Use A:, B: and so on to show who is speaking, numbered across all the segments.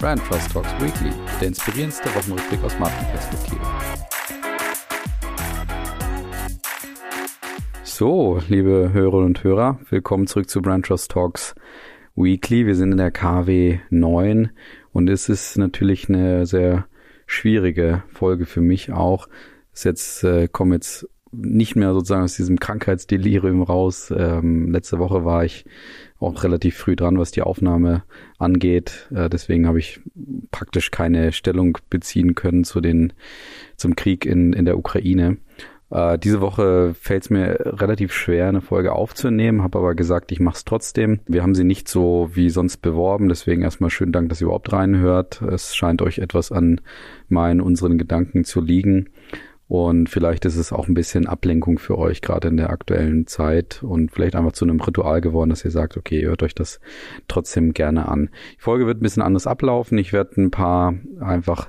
A: Brand Trust Talks Weekly, der inspirierendste Wochenrückblick aus Markenperspektive. So, liebe Hörerinnen und Hörer, willkommen zurück zu Brand Trust Talks Weekly. Wir sind in der KW 9 und es ist natürlich eine sehr schwierige Folge für mich auch. Es jetzt äh, kommen jetzt nicht mehr sozusagen aus diesem Krankheitsdelirium raus. Ähm, letzte Woche war ich auch relativ früh dran, was die Aufnahme angeht. Äh, deswegen habe ich praktisch keine Stellung beziehen können zu den, zum Krieg in, in der Ukraine. Äh, diese Woche fällt es mir relativ schwer, eine Folge aufzunehmen, habe aber gesagt, ich mache es trotzdem. Wir haben sie nicht so wie sonst beworben, deswegen erstmal schönen Dank, dass ihr überhaupt reinhört. Es scheint euch etwas an meinen, unseren Gedanken zu liegen. Und vielleicht ist es auch ein bisschen Ablenkung für euch, gerade in der aktuellen Zeit und vielleicht einfach zu einem Ritual geworden, dass ihr sagt, okay, hört euch das trotzdem gerne an. Die Folge wird ein bisschen anders ablaufen. Ich werde ein paar einfach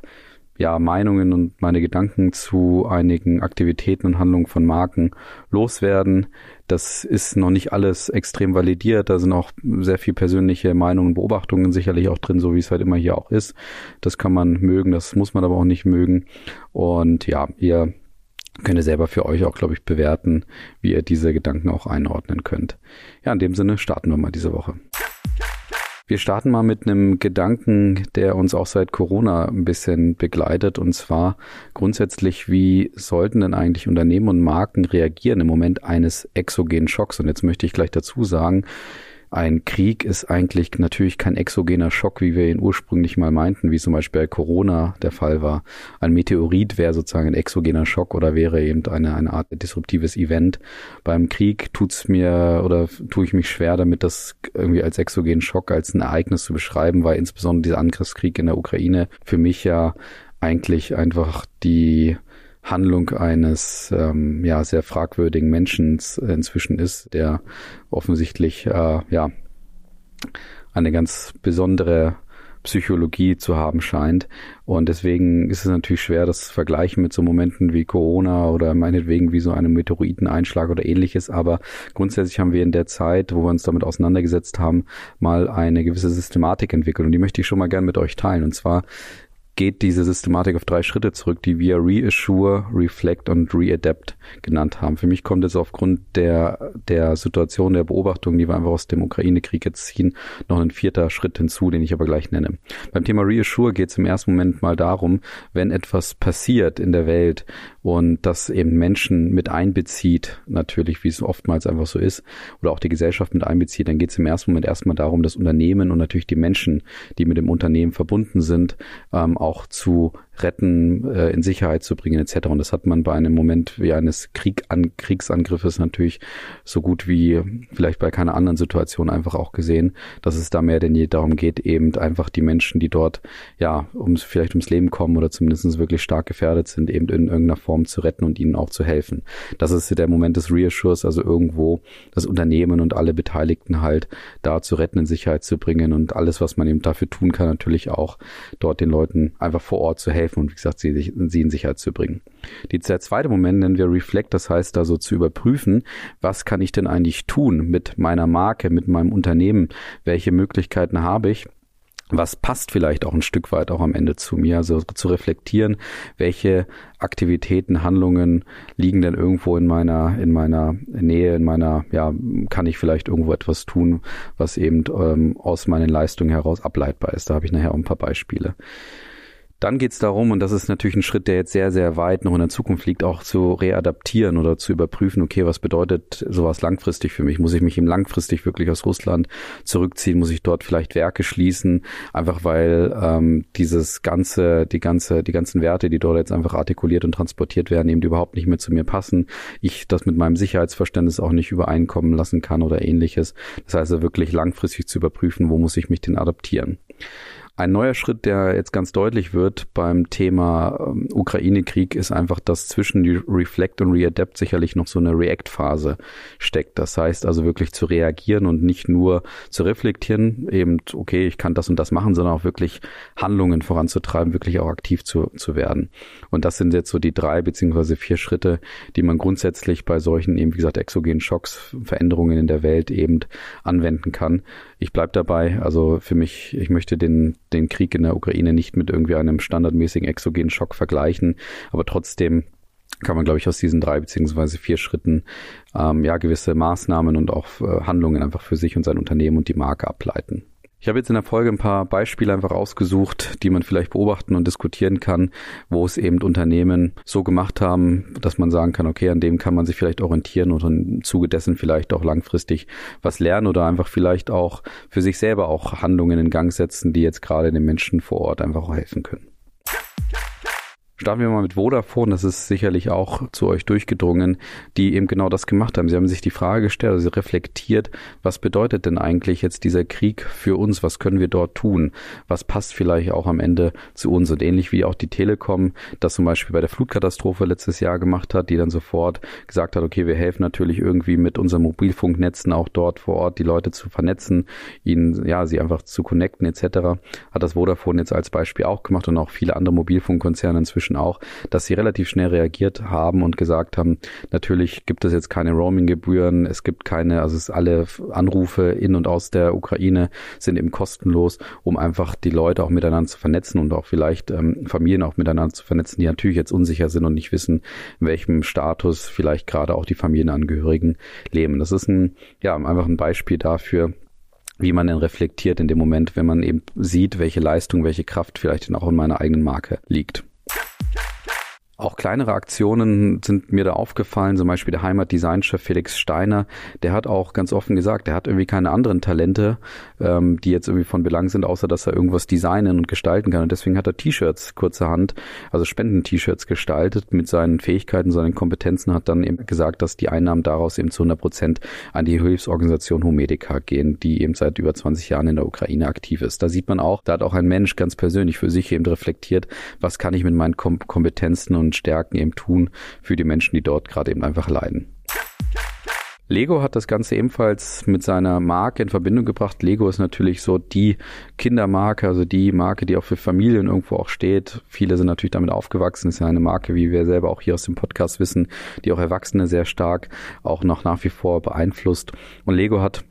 A: ja, Meinungen und meine Gedanken zu einigen Aktivitäten und Handlungen von Marken loswerden. Das ist noch nicht alles extrem validiert. Da sind auch sehr viel persönliche Meinungen Beobachtungen sicherlich auch drin, so wie es halt immer hier auch ist. Das kann man mögen, das muss man aber auch nicht mögen. Und ja, ihr könnt ihr selber für euch auch, glaube ich, bewerten, wie ihr diese Gedanken auch einordnen könnt. Ja, in dem Sinne starten wir mal diese Woche. Wir starten mal mit einem Gedanken, der uns auch seit Corona ein bisschen begleitet. Und zwar grundsätzlich, wie sollten denn eigentlich Unternehmen und Marken reagieren im Moment eines exogenen Schocks? Und jetzt möchte ich gleich dazu sagen, ein Krieg ist eigentlich natürlich kein exogener Schock, wie wir ihn ursprünglich mal meinten, wie zum Beispiel bei Corona der Fall war. Ein Meteorit wäre sozusagen ein exogener Schock oder wäre eben eine, eine Art disruptives Event. Beim Krieg tut's mir oder tue ich mich schwer damit, das irgendwie als exogenen Schock, als ein Ereignis zu beschreiben, weil insbesondere dieser Angriffskrieg in der Ukraine für mich ja eigentlich einfach die Handlung eines ähm, ja sehr fragwürdigen Menschen inzwischen ist, der offensichtlich äh, ja eine ganz besondere Psychologie zu haben scheint. Und deswegen ist es natürlich schwer, das zu vergleichen mit so Momenten wie Corona oder meinetwegen wie so einem Meteoriteneinschlag oder ähnliches. Aber grundsätzlich haben wir in der Zeit, wo wir uns damit auseinandergesetzt haben, mal eine gewisse Systematik entwickelt. Und die möchte ich schon mal gern mit euch teilen. Und zwar geht diese Systematik auf drei Schritte zurück, die wir Reassure, Reflect und Readapt genannt haben. Für mich kommt es aufgrund der, der Situation, der Beobachtung, die wir einfach aus dem Ukraine-Krieg jetzt ziehen, noch ein vierter Schritt hinzu, den ich aber gleich nenne. Beim Thema Reassure geht es im ersten Moment mal darum, wenn etwas passiert in der Welt und das eben Menschen mit einbezieht, natürlich, wie es oftmals einfach so ist, oder auch die Gesellschaft mit einbezieht, dann geht es im ersten Moment erstmal darum, das Unternehmen und natürlich die Menschen, die mit dem Unternehmen verbunden sind, ähm, auch zu retten, äh, in Sicherheit zu bringen etc. Und das hat man bei einem Moment wie eines Krieg an, Kriegsangriffes natürlich so gut wie vielleicht bei keiner anderen Situation einfach auch gesehen, dass es da mehr denn je darum geht, eben einfach die Menschen, die dort ja ums vielleicht ums Leben kommen oder zumindest wirklich stark gefährdet sind, eben in irgendeiner Form zu retten und ihnen auch zu helfen. Das ist der Moment des Reassures, also irgendwo das Unternehmen und alle Beteiligten halt da zu retten, in Sicherheit zu bringen und alles, was man eben dafür tun kann, natürlich auch dort den Leuten einfach vor Ort zu helfen helfen und wie gesagt, sie, sie in Sicherheit zu bringen. Die, der zweite Moment nennen wir Reflect, das heißt also zu überprüfen, was kann ich denn eigentlich tun mit meiner Marke, mit meinem Unternehmen, welche Möglichkeiten habe ich was passt vielleicht auch ein Stück weit auch am Ende zu mir, also zu reflektieren, welche Aktivitäten, Handlungen liegen denn irgendwo in meiner, in meiner Nähe, in meiner, ja, kann ich vielleicht irgendwo etwas tun, was eben ähm, aus meinen Leistungen heraus ableitbar ist. Da habe ich nachher auch ein paar Beispiele. Dann geht es darum, und das ist natürlich ein Schritt, der jetzt sehr, sehr weit noch in der Zukunft liegt, auch zu readaptieren oder zu überprüfen, okay, was bedeutet sowas langfristig für mich? Muss ich mich im langfristig wirklich aus Russland zurückziehen? Muss ich dort vielleicht Werke schließen? Einfach weil ähm, dieses ganze, die ganze, die ganzen Werte, die dort jetzt einfach artikuliert und transportiert werden, eben überhaupt nicht mehr zu mir passen. Ich das mit meinem Sicherheitsverständnis auch nicht übereinkommen lassen kann oder ähnliches. Das heißt also wirklich langfristig zu überprüfen, wo muss ich mich denn adaptieren? Ein neuer Schritt, der jetzt ganz deutlich wird beim Thema ähm, Ukraine-Krieg, ist einfach, dass zwischen Reflect und Readapt sicherlich noch so eine React-Phase steckt. Das heißt also wirklich zu reagieren und nicht nur zu reflektieren, eben, okay, ich kann das und das machen, sondern auch wirklich Handlungen voranzutreiben, wirklich auch aktiv zu, zu werden. Und das sind jetzt so die drei beziehungsweise vier Schritte, die man grundsätzlich bei solchen eben, wie gesagt, exogenen Schocks, Veränderungen in der Welt eben anwenden kann. Ich bleib dabei. Also für mich, ich möchte den den Krieg in der Ukraine nicht mit irgendwie einem standardmäßigen exogenen Schock vergleichen, aber trotzdem kann man, glaube ich, aus diesen drei beziehungsweise vier Schritten ähm, ja gewisse Maßnahmen und auch äh, Handlungen einfach für sich und sein Unternehmen und die Marke ableiten. Ich habe jetzt in der Folge ein paar Beispiele einfach ausgesucht, die man vielleicht beobachten und diskutieren kann, wo es eben Unternehmen so gemacht haben, dass man sagen kann, okay, an dem kann man sich vielleicht orientieren und im Zuge dessen vielleicht auch langfristig was lernen oder einfach vielleicht auch für sich selber auch Handlungen in Gang setzen, die jetzt gerade den Menschen vor Ort einfach auch helfen können. Starten wir mal mit Vodafone, das ist sicherlich auch zu euch durchgedrungen, die eben genau das gemacht haben. Sie haben sich die Frage gestellt, also reflektiert, was bedeutet denn eigentlich jetzt dieser Krieg für uns? Was können wir dort tun? Was passt vielleicht auch am Ende zu uns? Und ähnlich wie auch die Telekom das zum Beispiel bei der Flutkatastrophe letztes Jahr gemacht hat, die dann sofort gesagt hat, okay, wir helfen natürlich irgendwie mit unseren Mobilfunknetzen auch dort vor Ort die Leute zu vernetzen, ihnen, ja, sie einfach zu connecten etc. Hat das Vodafone jetzt als Beispiel auch gemacht und auch viele andere Mobilfunkkonzerne inzwischen inzwischen auch, dass sie relativ schnell reagiert haben und gesagt haben, natürlich gibt es jetzt keine Roaming-Gebühren, es gibt keine, also es alle Anrufe in und aus der Ukraine sind eben kostenlos, um einfach die Leute auch miteinander zu vernetzen und auch vielleicht ähm, Familien auch miteinander zu vernetzen, die natürlich jetzt unsicher sind und nicht wissen, in welchem Status vielleicht gerade auch die Familienangehörigen leben. Das ist ein, ja, einfach ein Beispiel dafür, wie man denn reflektiert in dem Moment, wenn man eben sieht, welche Leistung, welche Kraft vielleicht auch in meiner eigenen Marke liegt. Auch kleinere Aktionen sind mir da aufgefallen, zum Beispiel der Heimatdesignchef Felix Steiner, der hat auch ganz offen gesagt, er hat irgendwie keine anderen Talente, ähm, die jetzt irgendwie von Belang sind, außer dass er irgendwas designen und gestalten kann. Und deswegen hat er T-Shirts kurzerhand, also Spenden-T-Shirts gestaltet mit seinen Fähigkeiten, seinen Kompetenzen, hat dann eben gesagt, dass die Einnahmen daraus eben zu 100 Prozent an die Hilfsorganisation Homedica gehen, die eben seit über 20 Jahren in der Ukraine aktiv ist. Da sieht man auch, da hat auch ein Mensch ganz persönlich für sich eben reflektiert, was kann ich mit meinen Kom Kompetenzen und und Stärken eben tun für die Menschen, die dort gerade eben einfach leiden. Lego hat das Ganze ebenfalls mit seiner Marke in Verbindung gebracht. Lego ist natürlich so die Kindermarke, also die Marke, die auch für Familien irgendwo auch steht. Viele sind natürlich damit aufgewachsen. Ist ja eine Marke, wie wir selber auch hier aus dem Podcast wissen, die auch Erwachsene sehr stark auch noch nach wie vor beeinflusst. Und Lego hat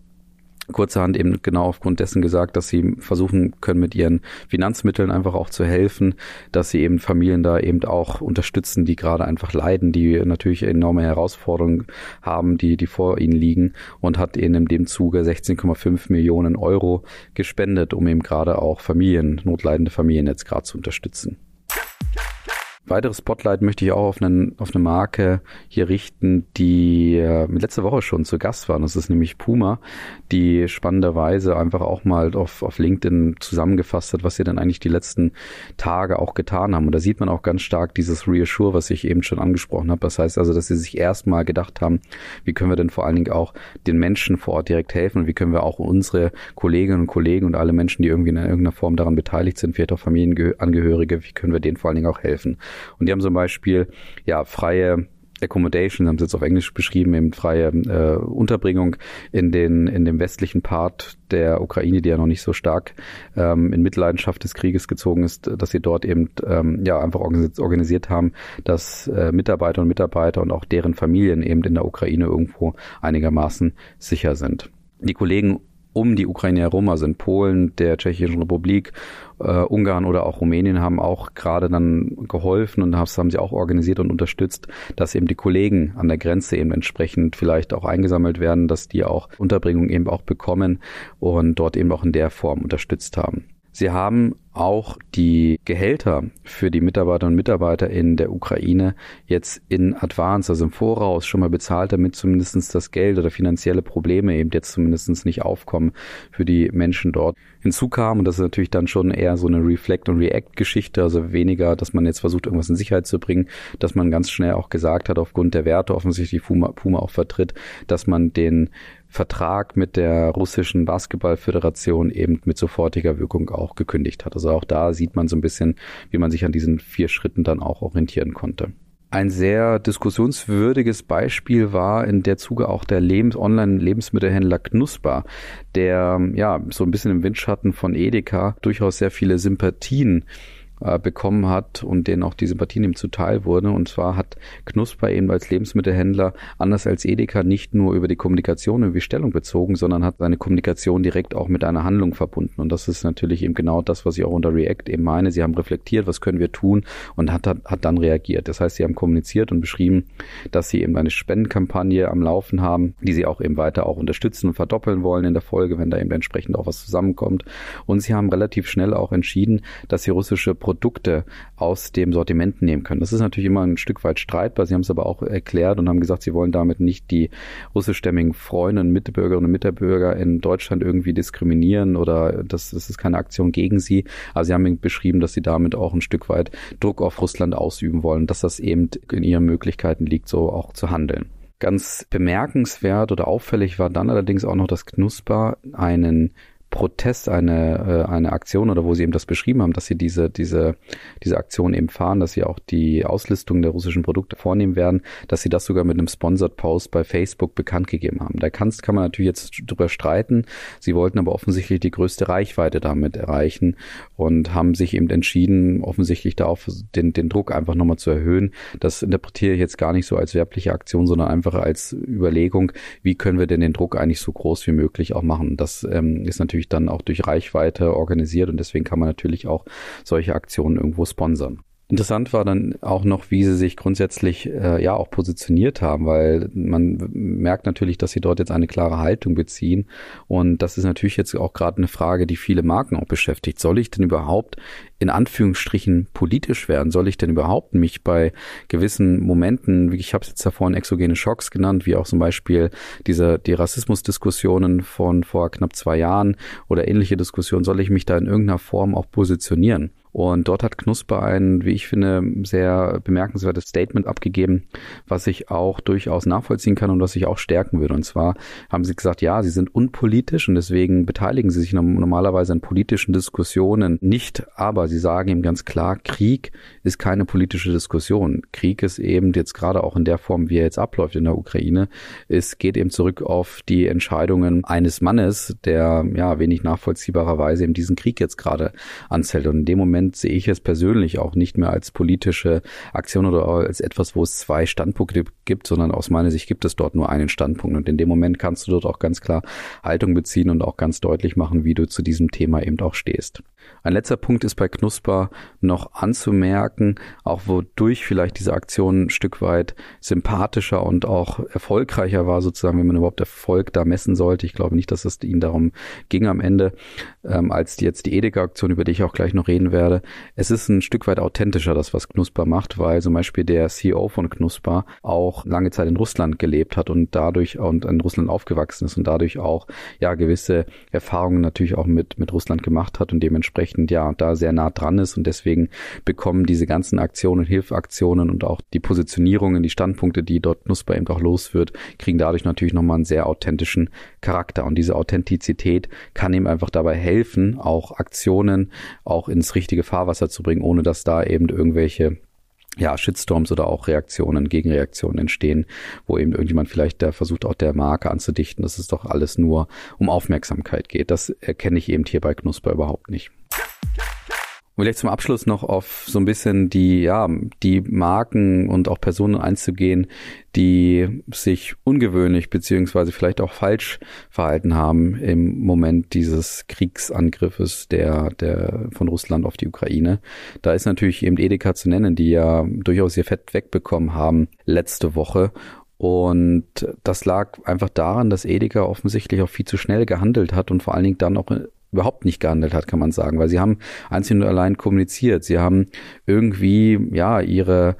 A: kurzerhand eben genau aufgrund dessen gesagt, dass sie versuchen können, mit ihren Finanzmitteln einfach auch zu helfen, dass sie eben Familien da eben auch unterstützen, die gerade einfach leiden, die natürlich enorme Herausforderungen haben, die, die vor ihnen liegen und hat ihnen in dem Zuge 16,5 Millionen Euro gespendet, um eben gerade auch Familien, notleidende Familien jetzt gerade zu unterstützen. Weiteres Spotlight möchte ich auch auf, einen, auf eine Marke hier richten, die äh, letzte Woche schon zu Gast war. Das ist nämlich Puma, die spannenderweise einfach auch mal auf, auf LinkedIn zusammengefasst hat, was sie dann eigentlich die letzten Tage auch getan haben. Und da sieht man auch ganz stark dieses Reassure, was ich eben schon angesprochen habe. Das heißt also, dass sie sich erstmal gedacht haben, wie können wir denn vor allen Dingen auch den Menschen vor Ort direkt helfen und wie können wir auch unsere Kolleginnen und Kollegen und alle Menschen, die irgendwie in irgendeiner Form daran beteiligt sind, vielleicht auch Familienangehörige, wie können wir denen vor allen Dingen auch helfen. Und die haben zum Beispiel ja freie Accommodation, haben sie jetzt auf Englisch beschrieben, eben freie äh, Unterbringung in den in dem westlichen Part der Ukraine, die ja noch nicht so stark ähm, in Mitleidenschaft des Krieges gezogen ist, dass sie dort eben ähm, ja einfach organisiert haben, dass äh, Mitarbeiter und Mitarbeiter und auch deren Familien eben in der Ukraine irgendwo einigermaßen sicher sind. Die Kollegen um die Ukraine herum, also in Polen, der Tschechischen Republik, äh, Ungarn oder auch Rumänien haben auch gerade dann geholfen und das haben sie auch organisiert und unterstützt, dass eben die Kollegen an der Grenze eben entsprechend vielleicht auch eingesammelt werden, dass die auch Unterbringung eben auch bekommen und dort eben auch in der Form unterstützt haben. Sie haben auch die Gehälter für die Mitarbeiterinnen und Mitarbeiter in der Ukraine jetzt in Advance, also im Voraus schon mal bezahlt, damit zumindest das Geld oder finanzielle Probleme eben jetzt zumindest nicht aufkommen für die Menschen dort. Hinzu kam, und das ist natürlich dann schon eher so eine Reflect- und React-Geschichte, also weniger, dass man jetzt versucht, irgendwas in Sicherheit zu bringen, dass man ganz schnell auch gesagt hat, aufgrund der Werte offensichtlich Puma, Puma auch vertritt, dass man den Vertrag mit der russischen Basketballföderation eben mit sofortiger Wirkung auch gekündigt hat. Also auch da sieht man so ein bisschen, wie man sich an diesen vier Schritten dann auch orientieren konnte. Ein sehr diskussionswürdiges Beispiel war in der Zuge auch der Lebens Online-Lebensmittelhändler Knusper, der ja so ein bisschen im Windschatten von Edeka durchaus sehr viele Sympathien äh, bekommen hat und denen auch die Sympathien ihm zuteil wurde. Und zwar hat Knusper eben als Lebensmittelhändler anders als Edeka nicht nur über die Kommunikation irgendwie Stellung bezogen, sondern hat seine Kommunikation direkt auch mit einer Handlung verbunden. Und das ist natürlich eben genau das, was ich auch unter React eben meine. Sie haben reflektiert, was können wir tun und hat, hat, hat dann reagiert. Das heißt, sie haben kommuniziert und beschrieben, dass sie eben eine Spendenkampagne am Laufen haben, die sie auch eben weiter auch unterstützen und verdoppeln wollen in der Folge, wenn da eben entsprechend auch was zusammenkommt. Und sie haben relativ schnell auch entschieden, dass sie russische Produkte aus dem Sortiment nehmen können. Das ist natürlich immer ein Stück weit streitbar. Sie haben es aber auch erklärt und haben gesagt, sie wollen damit nicht die russischstämmigen Freunde und Mitbürgerinnen und Mitbürger in Deutschland irgendwie diskriminieren oder das, das ist keine Aktion gegen sie. Aber sie haben beschrieben, dass sie damit auch ein Stück weit Druck auf Russland ausüben wollen, dass das eben in ihren Möglichkeiten liegt, so auch zu handeln. Ganz bemerkenswert oder auffällig war dann allerdings auch noch, dass Knusper einen Protest, eine, äh, eine Aktion oder wo sie eben das beschrieben haben, dass sie diese, diese, diese Aktion eben fahren, dass sie auch die Auslistung der russischen Produkte vornehmen werden, dass sie das sogar mit einem Sponsored Post bei Facebook bekannt gegeben haben. Da kann, kann man natürlich jetzt drüber streiten. Sie wollten aber offensichtlich die größte Reichweite damit erreichen und haben sich eben entschieden, offensichtlich darauf den, den Druck einfach nochmal zu erhöhen. Das interpretiere ich jetzt gar nicht so als werbliche Aktion, sondern einfach als Überlegung, wie können wir denn den Druck eigentlich so groß wie möglich auch machen. Das ähm, ist natürlich natürlich dann auch durch Reichweite organisiert und deswegen kann man natürlich auch solche Aktionen irgendwo sponsern. Interessant war dann auch noch, wie sie sich grundsätzlich äh, ja auch positioniert haben, weil man merkt natürlich, dass sie dort jetzt eine klare Haltung beziehen. Und das ist natürlich jetzt auch gerade eine Frage, die viele Marken auch beschäftigt. Soll ich denn überhaupt in Anführungsstrichen politisch werden? Soll ich denn überhaupt mich bei gewissen Momenten, wie ich habe es jetzt davor exogene Schocks genannt, wie auch zum Beispiel diese die Rassismusdiskussionen von vor knapp zwei Jahren oder ähnliche Diskussionen, soll ich mich da in irgendeiner Form auch positionieren? Und dort hat Knusper ein, wie ich finde, sehr bemerkenswertes Statement abgegeben, was ich auch durchaus nachvollziehen kann und was ich auch stärken würde. Und zwar haben sie gesagt, ja, sie sind unpolitisch und deswegen beteiligen sie sich normalerweise an politischen Diskussionen nicht. Aber sie sagen eben ganz klar, Krieg ist keine politische Diskussion. Krieg ist eben jetzt gerade auch in der Form, wie er jetzt abläuft in der Ukraine, es geht eben zurück auf die Entscheidungen eines Mannes, der ja wenig nachvollziehbarerweise eben diesen Krieg jetzt gerade anzählt. Und in dem Moment Moment sehe ich es persönlich auch nicht mehr als politische Aktion oder als etwas, wo es zwei Standpunkte gibt, sondern aus meiner Sicht gibt es dort nur einen Standpunkt. Und in dem Moment kannst du dort auch ganz klar Haltung beziehen und auch ganz deutlich machen, wie du zu diesem Thema eben auch stehst. Ein letzter Punkt ist bei Knusper noch anzumerken, auch wodurch vielleicht diese Aktion ein Stück weit sympathischer und auch erfolgreicher war, sozusagen, wenn man überhaupt Erfolg da messen sollte. Ich glaube nicht, dass es ihnen darum ging am Ende, ähm, als jetzt die Edeka-Aktion, über die ich auch gleich noch reden werde. Es ist ein Stück weit authentischer, das, was Knusper macht, weil zum Beispiel der CEO von Knusper auch lange Zeit in Russland gelebt hat und dadurch und in Russland aufgewachsen ist und dadurch auch ja gewisse Erfahrungen natürlich auch mit, mit Russland gemacht hat und dementsprechend ja da sehr nah dran ist. Und deswegen bekommen diese ganzen Aktionen, Hilfaktionen und auch die Positionierungen, die Standpunkte, die dort Nusper eben auch losführt, kriegen dadurch natürlich nochmal einen sehr authentischen Charakter. Und diese Authentizität kann ihm einfach dabei helfen, auch Aktionen auch ins richtige Fahrwasser zu bringen, ohne dass da eben irgendwelche ja, Shitstorms oder auch Reaktionen, Gegenreaktionen entstehen, wo eben irgendjemand vielleicht da versucht, auch der Marke anzudichten, dass es doch alles nur um Aufmerksamkeit geht. Das erkenne ich eben hier bei Knusper überhaupt nicht. Und vielleicht zum Abschluss noch auf so ein bisschen die, ja, die Marken und auch Personen einzugehen, die sich ungewöhnlich beziehungsweise vielleicht auch falsch verhalten haben im Moment dieses Kriegsangriffes der, der von Russland auf die Ukraine. Da ist natürlich eben Edeka zu nennen, die ja durchaus ihr Fett wegbekommen haben letzte Woche und das lag einfach daran, dass Edeka offensichtlich auch viel zu schnell gehandelt hat und vor allen Dingen dann auch überhaupt nicht gehandelt hat, kann man sagen, weil sie haben einzig und allein kommuniziert. Sie haben irgendwie, ja, ihre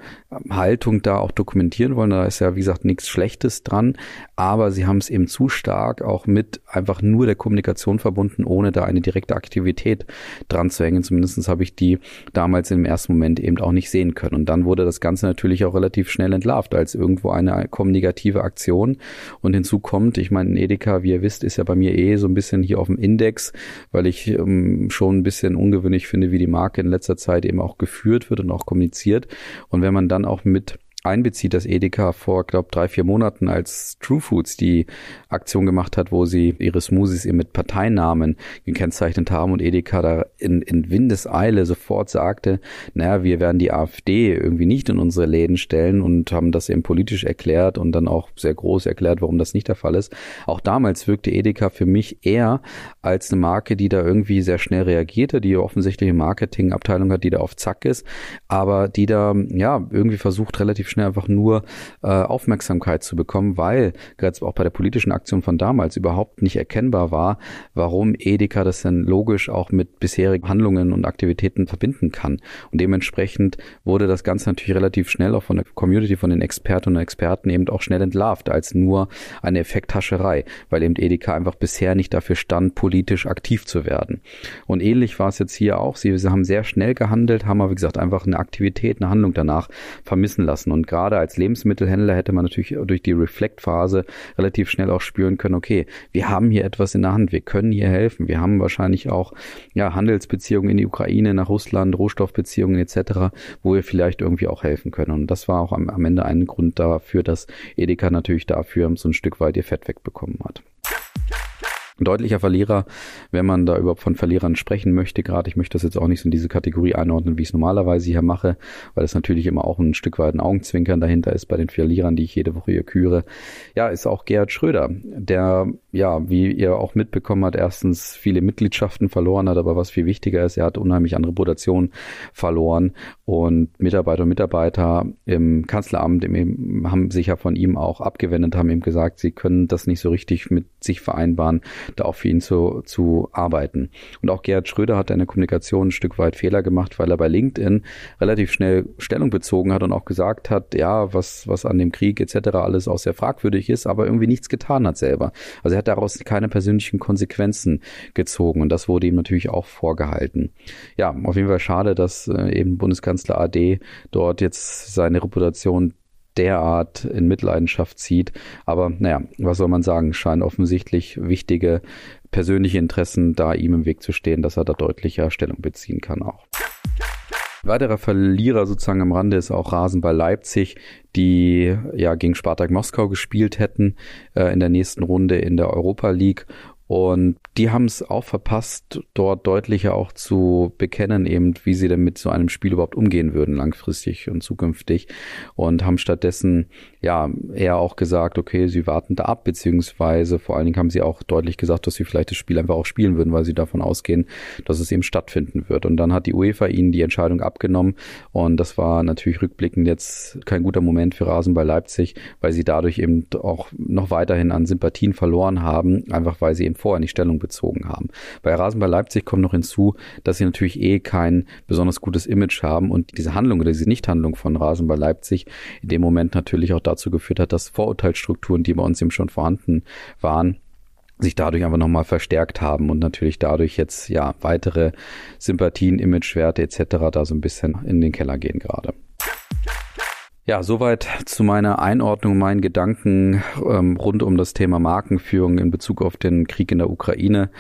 A: Haltung da auch dokumentieren wollen. Da ist ja, wie gesagt, nichts Schlechtes dran, aber sie haben es eben zu stark auch mit einfach nur der Kommunikation verbunden, ohne da eine direkte Aktivität dran zu hängen. Zumindest habe ich die damals im ersten Moment eben auch nicht sehen können. Und dann wurde das Ganze natürlich auch relativ schnell entlarvt als irgendwo eine kommunikative Aktion. Und hinzu kommt, ich meine, Edeka, wie ihr wisst, ist ja bei mir eh so ein bisschen hier auf dem Index, weil ich ähm, schon ein bisschen ungewöhnlich finde, wie die Marke in letzter Zeit eben auch geführt wird und auch kommuniziert. Und wenn man dann auch mit einbezieht, dass Edeka vor, glaube drei, vier Monaten als True Foods die Aktion gemacht hat, wo sie ihre Smoothies eben mit Parteinamen gekennzeichnet haben und Edeka da in, in Windeseile sofort sagte, naja, wir werden die AfD irgendwie nicht in unsere Läden stellen und haben das eben politisch erklärt und dann auch sehr groß erklärt, warum das nicht der Fall ist. Auch damals wirkte Edeka für mich eher als eine Marke, die da irgendwie sehr schnell reagierte, die offensichtlich eine Marketingabteilung hat, die da auf Zack ist, aber die da ja irgendwie versucht relativ schnell einfach nur äh, Aufmerksamkeit zu bekommen, weil gerade auch bei der politischen Aktion von damals überhaupt nicht erkennbar war, warum Edeka das denn logisch auch mit bisherigen Handlungen und Aktivitäten verbinden kann. Und dementsprechend wurde das Ganze natürlich relativ schnell auch von der Community, von den Expertinnen und Experten eben auch schnell entlarvt als nur eine Effekthascherei, weil eben Edeka einfach bisher nicht dafür stand, politisch aktiv zu werden. Und ähnlich war es jetzt hier auch. Sie, sie haben sehr schnell gehandelt, haben aber, wie gesagt, einfach eine Aktivität, eine Handlung danach vermissen lassen. Und gerade als Lebensmittelhändler hätte man natürlich durch die Reflect-Phase relativ schnell auch spüren können, okay, wir haben hier etwas in der Hand, wir können hier helfen. Wir haben wahrscheinlich auch ja, Handelsbeziehungen in die Ukraine, nach Russland, Rohstoffbeziehungen etc., wo wir vielleicht irgendwie auch helfen können. Und das war auch am, am Ende ein Grund dafür, dass Edeka natürlich dafür so ein Stück weit ihr Fett wegbekommen hat. Deutlicher Verlierer, wenn man da überhaupt von Verlierern sprechen möchte, gerade ich möchte das jetzt auch nicht so in diese Kategorie einordnen, wie ich es normalerweise hier mache, weil es natürlich immer auch ein Stück weit ein Augenzwinkern dahinter ist bei den Verlierern, die ich jede Woche hier küre. Ja, ist auch Gerhard Schröder, der, ja, wie ihr auch mitbekommen habt, erstens viele Mitgliedschaften verloren hat, aber was viel wichtiger ist, er hat unheimlich an Reputation verloren und Mitarbeiter und Mitarbeiter im Kanzleramt im, haben sich ja von ihm auch abgewendet, haben ihm gesagt, sie können das nicht so richtig mit sich vereinbaren, da auch für ihn zu, zu arbeiten. Und auch Gerhard Schröder hat in der Kommunikation ein Stück weit Fehler gemacht, weil er bei LinkedIn relativ schnell Stellung bezogen hat und auch gesagt hat, ja, was, was an dem Krieg etc. alles auch sehr fragwürdig ist, aber irgendwie nichts getan hat selber. Also er hat daraus keine persönlichen Konsequenzen gezogen und das wurde ihm natürlich auch vorgehalten. Ja, auf jeden Fall schade, dass äh, eben Bundeskanzler AD dort jetzt seine Reputation derart in Mitleidenschaft zieht. Aber naja, was soll man sagen? Scheinen offensichtlich wichtige persönliche Interessen da ihm im Weg zu stehen, dass er da deutlicher Stellung beziehen kann auch. Weiterer Verlierer sozusagen am Rande ist auch Rasenball Leipzig, die ja gegen Spartak Moskau gespielt hätten äh, in der nächsten Runde in der Europa League und die haben es auch verpasst, dort deutlicher auch zu bekennen, eben wie sie denn mit so einem Spiel überhaupt umgehen würden, langfristig und zukünftig. Und haben stattdessen ja eher auch gesagt, okay, sie warten da ab, beziehungsweise vor allen Dingen haben sie auch deutlich gesagt, dass sie vielleicht das Spiel einfach auch spielen würden, weil sie davon ausgehen, dass es eben stattfinden wird. Und dann hat die UEFA ihnen die Entscheidung abgenommen. Und das war natürlich rückblickend jetzt kein guter Moment für Rasen bei Leipzig, weil sie dadurch eben auch noch weiterhin an Sympathien verloren haben, einfach weil sie eben vorher nicht Stellung bezogen haben. Bei Rasenball Leipzig kommt noch hinzu, dass sie natürlich eh kein besonders gutes Image haben und diese Handlung oder diese Nichthandlung von Rasenball Leipzig in dem Moment natürlich auch dazu geführt hat, dass Vorurteilsstrukturen, die bei uns eben schon vorhanden waren, sich dadurch einfach nochmal verstärkt haben und natürlich dadurch jetzt ja weitere Sympathien, Imagewerte etc. da so ein bisschen in den Keller gehen gerade. Ja, soweit zu meiner Einordnung, meinen Gedanken ähm, rund um das Thema Markenführung in Bezug auf den Krieg in der Ukraine.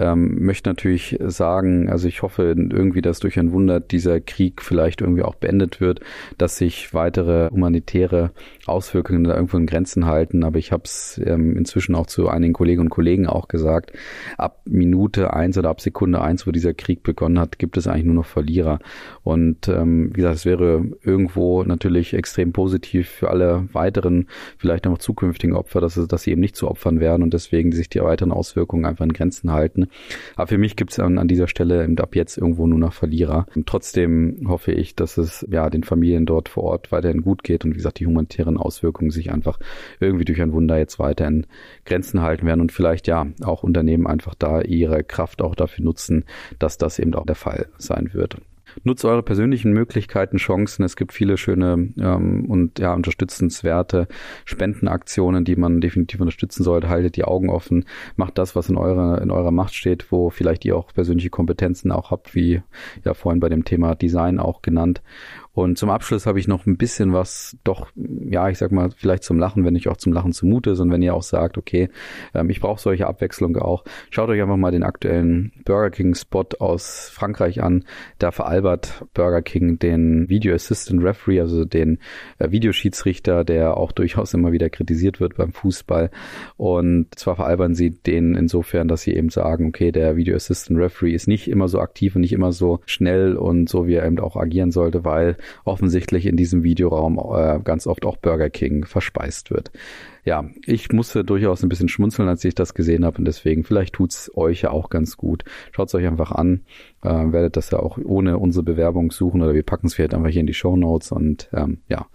A: Ähm, möchte natürlich sagen, also ich hoffe irgendwie, dass durch ein Wunder dieser Krieg vielleicht irgendwie auch beendet wird, dass sich weitere humanitäre Auswirkungen da irgendwo in Grenzen halten. Aber ich habe es ähm, inzwischen auch zu einigen Kolleginnen und Kollegen auch gesagt, ab Minute eins oder ab Sekunde eins, wo dieser Krieg begonnen hat, gibt es eigentlich nur noch Verlierer. Und ähm, wie gesagt, es wäre irgendwo natürlich extrem positiv für alle weiteren, vielleicht auch zukünftigen Opfer, dass, dass sie eben nicht zu Opfern werden und deswegen sich die weiteren Auswirkungen einfach in Grenzen halten. Aber für mich gibt es an, an dieser Stelle ab jetzt irgendwo nur noch Verlierer. Und trotzdem hoffe ich, dass es ja den Familien dort vor Ort weiterhin gut geht und wie gesagt, die humanitären Auswirkungen sich einfach irgendwie durch ein Wunder jetzt weiter in Grenzen halten werden und vielleicht ja auch Unternehmen einfach da ihre Kraft auch dafür nutzen, dass das eben auch der Fall sein wird. Nutzt eure persönlichen Möglichkeiten, Chancen. Es gibt viele schöne ähm, und ja unterstützenswerte Spendenaktionen, die man definitiv unterstützen sollte. Haltet die Augen offen, macht das, was in eurer in eurer Macht steht, wo vielleicht ihr auch persönliche Kompetenzen auch habt, wie ja vorhin bei dem Thema Design auch genannt. Und zum Abschluss habe ich noch ein bisschen was, doch, ja, ich sag mal, vielleicht zum Lachen, wenn ich auch zum Lachen zumute und wenn ihr auch sagt, okay, ähm, ich brauche solche Abwechslung auch. Schaut euch einfach mal den aktuellen Burger King Spot aus Frankreich an. Da veralbert Burger King den Video Assistant Referee, also den äh, Videoschiedsrichter, der auch durchaus immer wieder kritisiert wird beim Fußball. Und zwar veralbern sie den insofern, dass sie eben sagen, okay, der Video Assistant Referee ist nicht immer so aktiv und nicht immer so schnell und so, wie er eben auch agieren sollte, weil offensichtlich in diesem Videoraum äh, ganz oft auch Burger King verspeist wird ja, ich musste durchaus ein bisschen schmunzeln, als ich das gesehen habe und deswegen, vielleicht tut's euch ja auch ganz gut. Schaut's euch einfach an, äh, werdet das ja auch ohne unsere Bewerbung suchen oder wir packen es vielleicht einfach hier in die Show Notes und ähm, ja,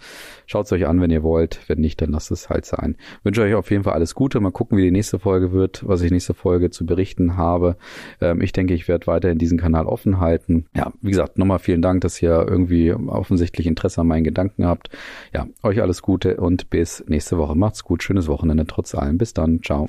A: schaut's euch an, wenn ihr wollt. Wenn nicht, dann lasst es halt sein. Wünsche euch auf jeden Fall alles Gute. Mal gucken, wie die nächste Folge wird, was ich nächste Folge zu berichten habe. Ähm, ich denke, ich werde weiterhin diesen Kanal offen halten. Ja, wie gesagt, nochmal vielen Dank, dass ihr irgendwie offensichtlich Interesse an meinen Gedanken habt. Ja, euch alles Gute und bis nächste Woche. Macht's gut schönes Wochenende trotz allem. Bis dann. Ciao.